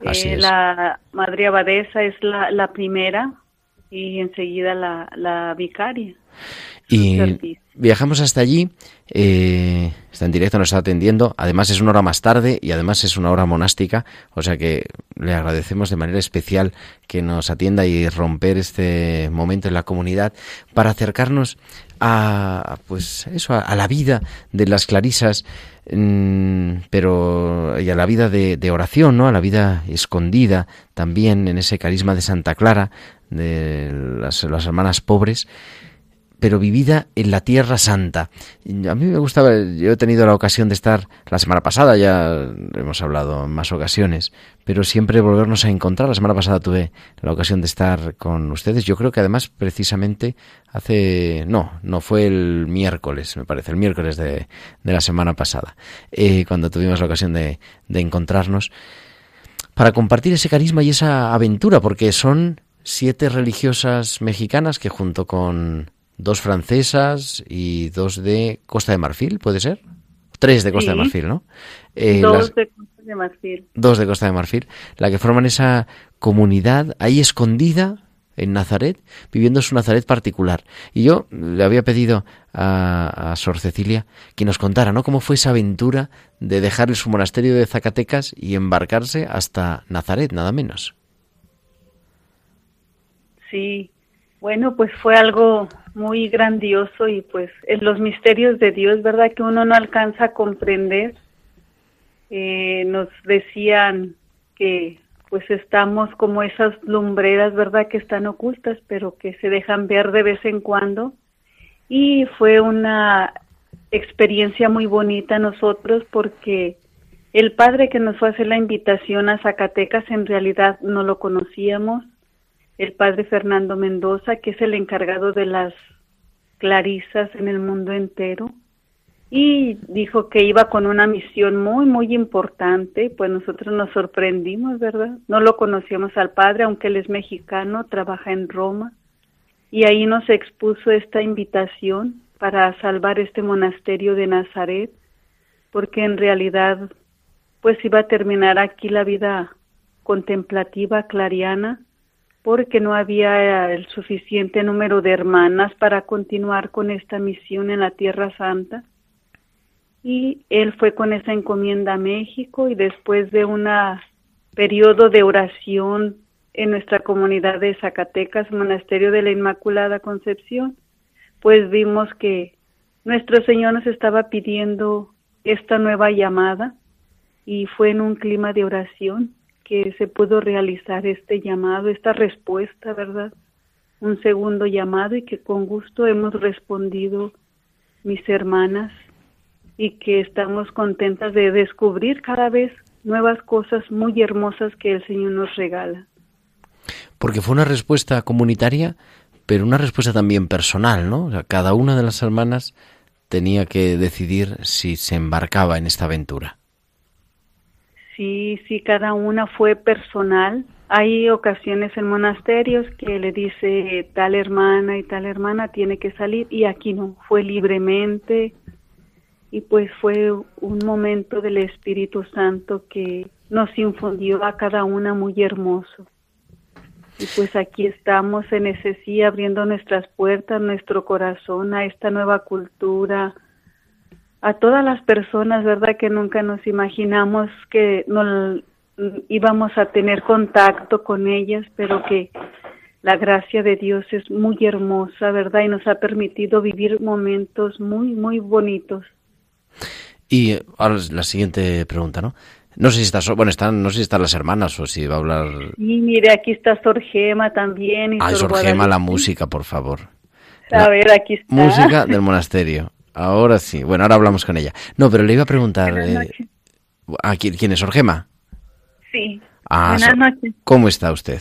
eh, la madre abadesa es la, la primera y enseguida la, la vicaria. Y viajamos hasta allí, eh, está en directo, nos está atendiendo, además es una hora más tarde y además es una hora monástica, o sea que le agradecemos de manera especial que nos atienda y romper este momento en la comunidad para acercarnos a, pues eso, a la vida de las clarisas pero y a la vida de, oración, ¿no? A la vida escondida también en ese carisma de Santa Clara, de las, hermanas pobres, pero vivida en la Tierra Santa. A mí me gustaba, yo he tenido la ocasión de estar la semana pasada, ya hemos hablado en más ocasiones, pero siempre volvernos a encontrar. La semana pasada tuve la ocasión de estar con ustedes. Yo creo que además precisamente hace, no, no fue el miércoles, me parece, el miércoles de, de la semana pasada, eh, cuando tuvimos la ocasión de, de encontrarnos para compartir ese carisma y esa aventura, porque son siete religiosas mexicanas que junto con dos francesas y dos de Costa de Marfil, ¿puede ser? Tres de Costa de Marfil, ¿no? Eh, dos de Costa de Marfil. Dos de Costa de Marfil, la que forman esa comunidad ahí escondida en Nazaret, viviendo su Nazaret particular. Y yo le había pedido a, a, Sor Cecilia que nos contara, ¿no? Cómo fue esa aventura de dejar su monasterio de Zacatecas y embarcarse hasta Nazaret, nada menos. Sí, bueno, pues fue algo muy grandioso y pues en los misterios de Dios, ¿verdad? Que uno no alcanza a comprender. Eh, nos decían que pues estamos como esas lumbreras, ¿verdad? Que están ocultas, pero que se dejan ver de vez en cuando. Y fue una experiencia muy bonita nosotros porque el padre que nos fue a hacer la invitación a Zacatecas en realidad no lo conocíamos el padre Fernando Mendoza, que es el encargado de las clarisas en el mundo entero, y dijo que iba con una misión muy, muy importante, pues nosotros nos sorprendimos, ¿verdad? No lo conocíamos al padre, aunque él es mexicano, trabaja en Roma, y ahí nos expuso esta invitación para salvar este monasterio de Nazaret, porque en realidad pues iba a terminar aquí la vida contemplativa clariana porque no había el suficiente número de hermanas para continuar con esta misión en la Tierra Santa. y él fue con esa encomienda a México y después de un periodo de oración en nuestra comunidad de Zacatecas, Monasterio de la Inmaculada Concepción, pues vimos que nuestro Señor nos estaba pidiendo esta nueva llamada y fue en un clima de oración que se pudo realizar este llamado, esta respuesta, ¿verdad? Un segundo llamado y que con gusto hemos respondido mis hermanas y que estamos contentas de descubrir cada vez nuevas cosas muy hermosas que el Señor nos regala. Porque fue una respuesta comunitaria, pero una respuesta también personal, ¿no? O sea, cada una de las hermanas tenía que decidir si se embarcaba en esta aventura. Sí, sí, cada una fue personal. Hay ocasiones en monasterios que le dice tal hermana y tal hermana tiene que salir y aquí no, fue libremente, y pues fue un momento del Espíritu Santo que nos infundió a cada una muy hermoso. Y pues aquí estamos en ese sí abriendo nuestras puertas, nuestro corazón a esta nueva cultura, a todas las personas, ¿verdad? Que nunca nos imaginamos que no íbamos a tener contacto con ellas, pero que la gracia de Dios es muy hermosa, ¿verdad? Y nos ha permitido vivir momentos muy, muy bonitos. Y ahora la siguiente pregunta, ¿no? No sé si está, bueno, están, no sé si están las hermanas o si va a hablar. Y mire, aquí está Sorgema también. Y ah, Sorgema, la música, por favor. A ver, aquí está. Música del monasterio. Ahora sí. Bueno, ahora hablamos con ella. No, pero le iba a preguntar. Eh, ¿a quién, quién, es Sorgema? Sí. Ah, Buenas noches. ¿Cómo está usted?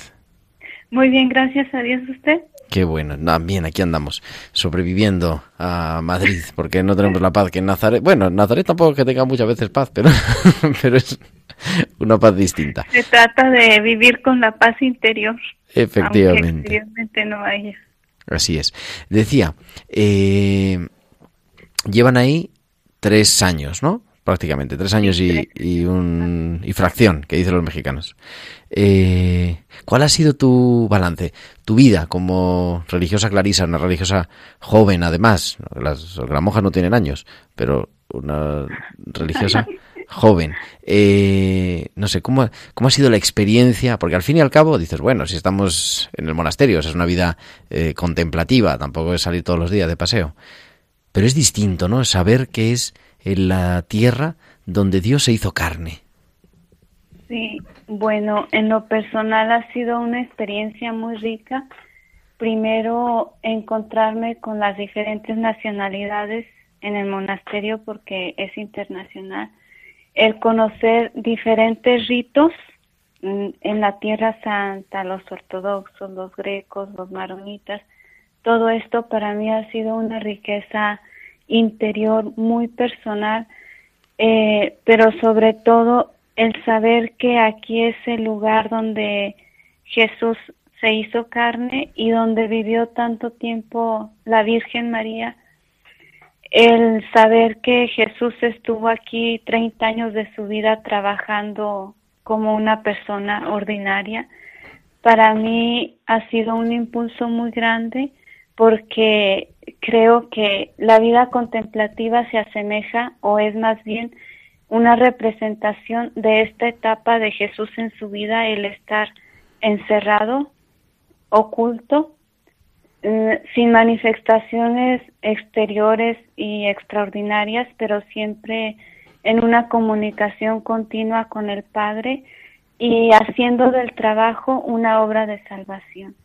Muy bien, gracias a Dios. ¿Usted? Qué bueno, bien, aquí andamos, sobreviviendo a Madrid, porque no tenemos la paz que en Nazaret. Bueno, Nazaret tampoco que tenga muchas veces paz, pero, pero es una paz distinta. Se trata de vivir con la paz interior. Efectivamente. Aunque exteriormente no haya. Así es. Decía, eh, llevan ahí tres años, ¿no? Prácticamente, tres años y, y, un, y fracción, que dicen los mexicanos. Eh, ¿Cuál ha sido tu balance, tu vida como religiosa clarisa, una religiosa joven además? Las, las monjas no tienen años, pero una religiosa joven. Eh, no sé, ¿cómo, ¿cómo ha sido la experiencia? Porque al fin y al cabo dices, bueno, si estamos en el monasterio, es una vida eh, contemplativa, tampoco es salir todos los días de paseo. Pero es distinto, ¿no? Saber que es en la tierra donde Dios se hizo carne. Sí, bueno, en lo personal ha sido una experiencia muy rica. Primero, encontrarme con las diferentes nacionalidades en el monasterio porque es internacional. El conocer diferentes ritos mm, en la Tierra Santa, los ortodoxos, los grecos, los maronitas, todo esto para mí ha sido una riqueza interior muy personal, eh, pero sobre todo el saber que aquí es el lugar donde Jesús se hizo carne y donde vivió tanto tiempo la Virgen María, el saber que Jesús estuvo aquí 30 años de su vida trabajando como una persona ordinaria, para mí ha sido un impulso muy grande porque creo que la vida contemplativa se asemeja o es más bien una representación de esta etapa de Jesús en su vida, el estar encerrado, oculto, eh, sin manifestaciones exteriores y extraordinarias, pero siempre en una comunicación continua con el Padre y haciendo del trabajo una obra de salvación.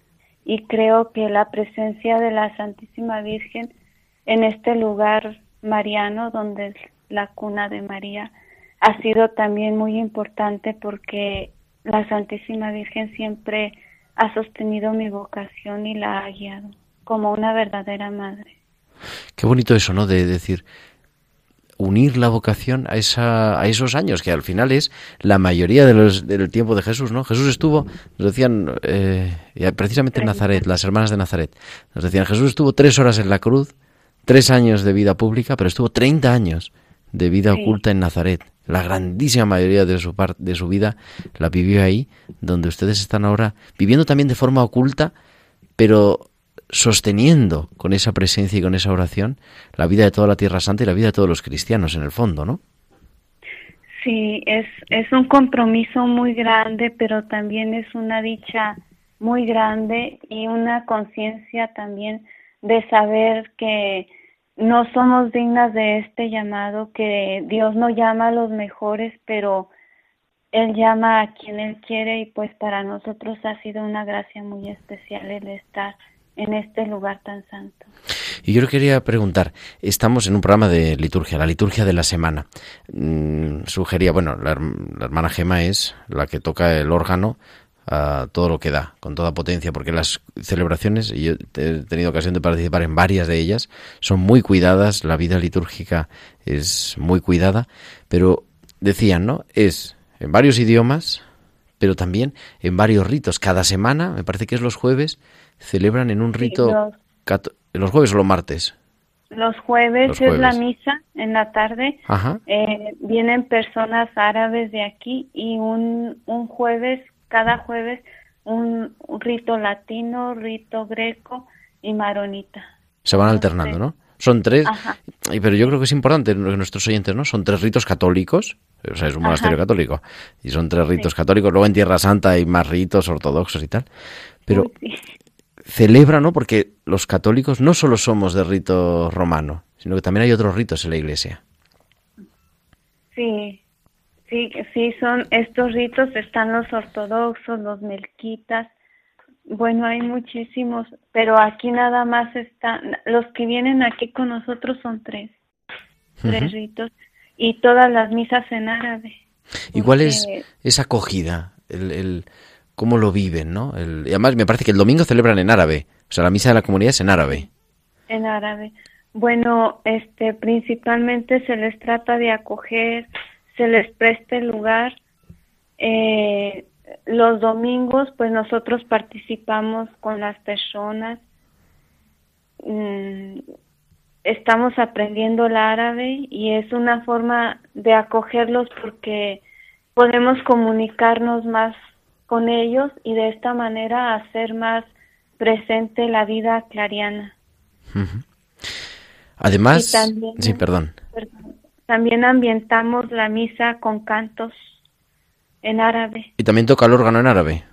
Y creo que la presencia de la Santísima Virgen en este lugar mariano donde la cuna de María ha sido también muy importante porque la Santísima Virgen siempre ha sostenido mi vocación y la ha guiado como una verdadera madre. Qué bonito eso, ¿no? De decir, unir la vocación a, esa, a esos años, que al final es la mayoría de los, del tiempo de Jesús, ¿no? Jesús estuvo, nos decían, eh, precisamente en Nazaret, las hermanas de Nazaret, nos decían, Jesús estuvo tres horas en la cruz, tres años de vida pública, pero estuvo 30 años de vida oculta en Nazaret. La grandísima mayoría de su, de su vida la vivió ahí, donde ustedes están ahora viviendo también de forma oculta, pero sosteniendo con esa presencia y con esa oración la vida de toda la Tierra Santa y la vida de todos los cristianos en el fondo, ¿no? Sí, es, un compromiso muy grande, pero también es una dicha muy grande y una conciencia también de saber que no somos dignas de este llamado, que Dios no llama a los mejores, pero Él llama a quien Él quiere y pues para nosotros ha sido una gracia muy especial el estar en este lugar tan santo. Y yo le quería preguntar, estamos en un programa de liturgia, la liturgia de la semana. Mm, sugería, bueno, la, hermana Gema es la que toca el órgano a todo lo que da, con toda potencia, porque las celebraciones, y yo he tenido ocasión de participar en varias de ellas, son muy cuidadas, la vida litúrgica es muy cuidada, pero decían, ¿no? Es en varios idiomas, pero también en varios ritos. Cada semana, me parece que es los jueves, celebran en un rito los, jueves o los martes. Los jueves, es la misa en la tarde. Eh, vienen personas árabes de aquí y un, un jueves, cada jueves, un, rito latino, rito greco y maronita. Se van alternando, ¿no? Son tres, pero yo creo que es importante nuestros oyentes, ¿no? Son tres ritos católicos, o sea, es un monasterio católico, y son tres ritos católicos. Luego en Tierra Santa hay más ritos ortodoxos y tal. Pero celebra, ¿no? Porque los católicos no solo somos de rito romano, sino que también hay otros ritos en la iglesia. Sí, sí, sí, son estos ritos, están los ortodoxos, los melquitas, bueno, hay muchísimos, pero aquí nada más están, los que vienen aquí con nosotros son tres, tres ritos, y todas las misas en árabe. ¿Y cuál es esa acogida? el, cómo lo viven, ¿no? y además me parece que el domingo celebran en árabe, o sea, la misa de la comunidad es en árabe. En árabe. Bueno, este, principalmente se les trata de acoger, se les presta el lugar. Eh, los domingos, pues nosotros participamos con las personas. Mm, estamos aprendiendo el árabe y es una forma de acogerlos porque podemos comunicarnos más con ellos y de esta manera hacer más presente la vida clariana. Además, sí, perdón. También ambientamos la misa con cantos en árabe. ¿Y también toca el órgano en árabe?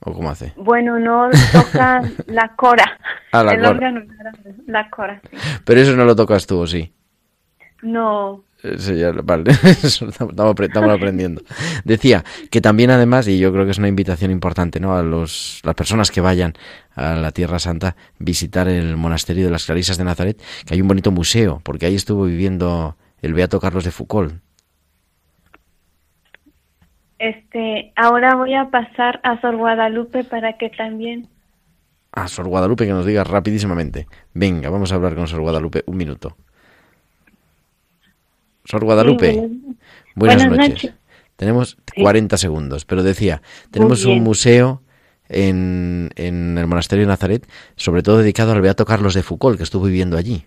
¿O cómo hace? Bueno, no toca la cora. Ah, la el órgano en árabe, la cora. Pero eso no lo tocas tú, ¿o sí? No, Sí, ya, vale, estamos, aprendiendo. Decía que también además, y yo creo que es una invitación importante, ¿no? A los, las personas que vayan a la Tierra Santa, visitar el monasterio de las Clarisas de Nazaret, que hay un bonito museo, porque ahí estuvo viviendo el Beato Carlos de Foucault. Este, ahora voy a pasar a Sor Guadalupe para que también. A Sor Guadalupe que nos diga rapidísimamente. Venga, vamos a hablar con Sor Guadalupe un minuto. Sor Guadalupe, buenas, noches. Tenemos 40 segundos, pero decía, tenemos un museo en, en, el monasterio de Nazaret, sobre todo dedicado al Beato Carlos de Foucault, que estuvo viviendo allí.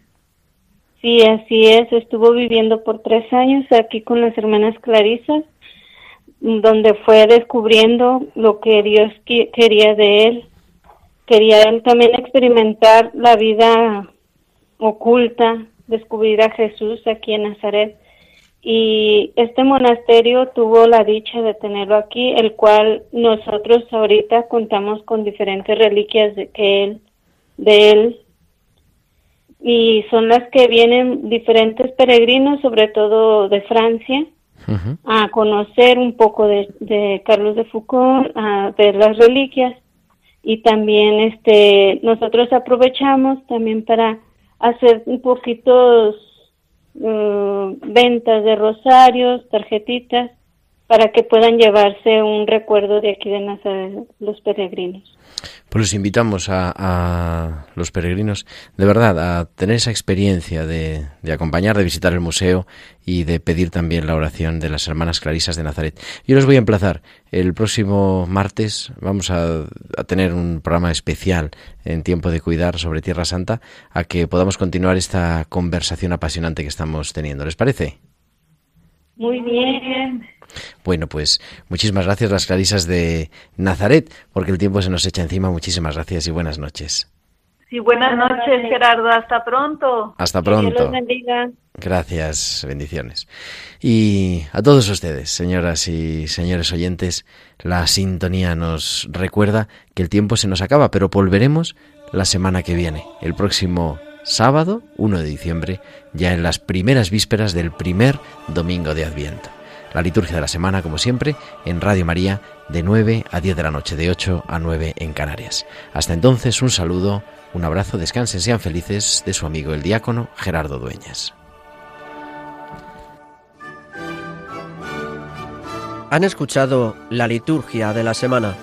Sí, así es, estuvo viviendo por tres años aquí con las hermanas Clarisas, donde fue descubriendo lo que Dios quería de él. Quería él también experimentar la vida oculta, descubrir a Jesús aquí en Nazaret y este monasterio tuvo la dicha de tenerlo aquí, el cual nosotros ahorita contamos con diferentes reliquias de que él, de él, y son las que vienen diferentes peregrinos, sobre todo de Francia, a conocer un poco de, de, Carlos de Foucault, a ver las reliquias, y también este nosotros aprovechamos también para hacer un poquito Mm, ventas de rosarios, tarjetitas, para que puedan llevarse un recuerdo de aquí de Nazaret, los peregrinos. Pues los invitamos a, los peregrinos, de verdad, a tener esa experiencia de, acompañar, de visitar el museo y de pedir también la oración de las hermanas Clarisas de Nazaret. Yo los voy a emplazar. El próximo martes vamos a, a tener un programa especial en tiempo de cuidar sobre Tierra Santa, a que podamos continuar esta conversación apasionante que estamos teniendo. ¿Les parece? Muy bien. Bueno, pues muchísimas gracias las clarisas de Nazaret, porque el tiempo se nos echa encima. Muchísimas gracias y buenas noches. Sí, buenas noches, Gerardo. Hasta pronto. Hasta pronto. Gracias, bendiciones. Y a todos ustedes, señoras y señores oyentes, la sintonía nos recuerda que el tiempo se nos acaba, pero volveremos la semana que viene, el próximo sábado, 1 de diciembre, ya en las primeras vísperas del primer domingo de Adviento. La liturgia de la semana, como siempre, en Radio María, de 9 a 10 de la noche, de 8 a 9 en Canarias. Hasta entonces, un saludo un abrazo, descansen, sean felices de su amigo el diácono Gerardo Dueñas. Han escuchado la liturgia de la semana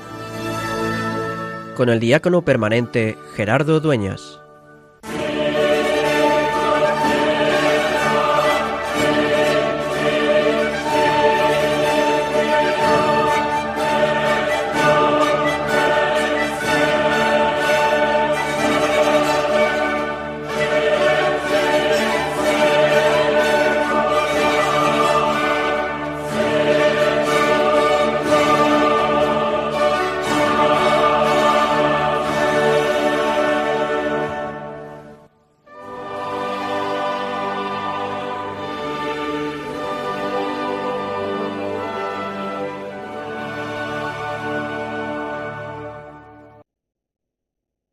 con el diácono permanente Gerardo Dueñas.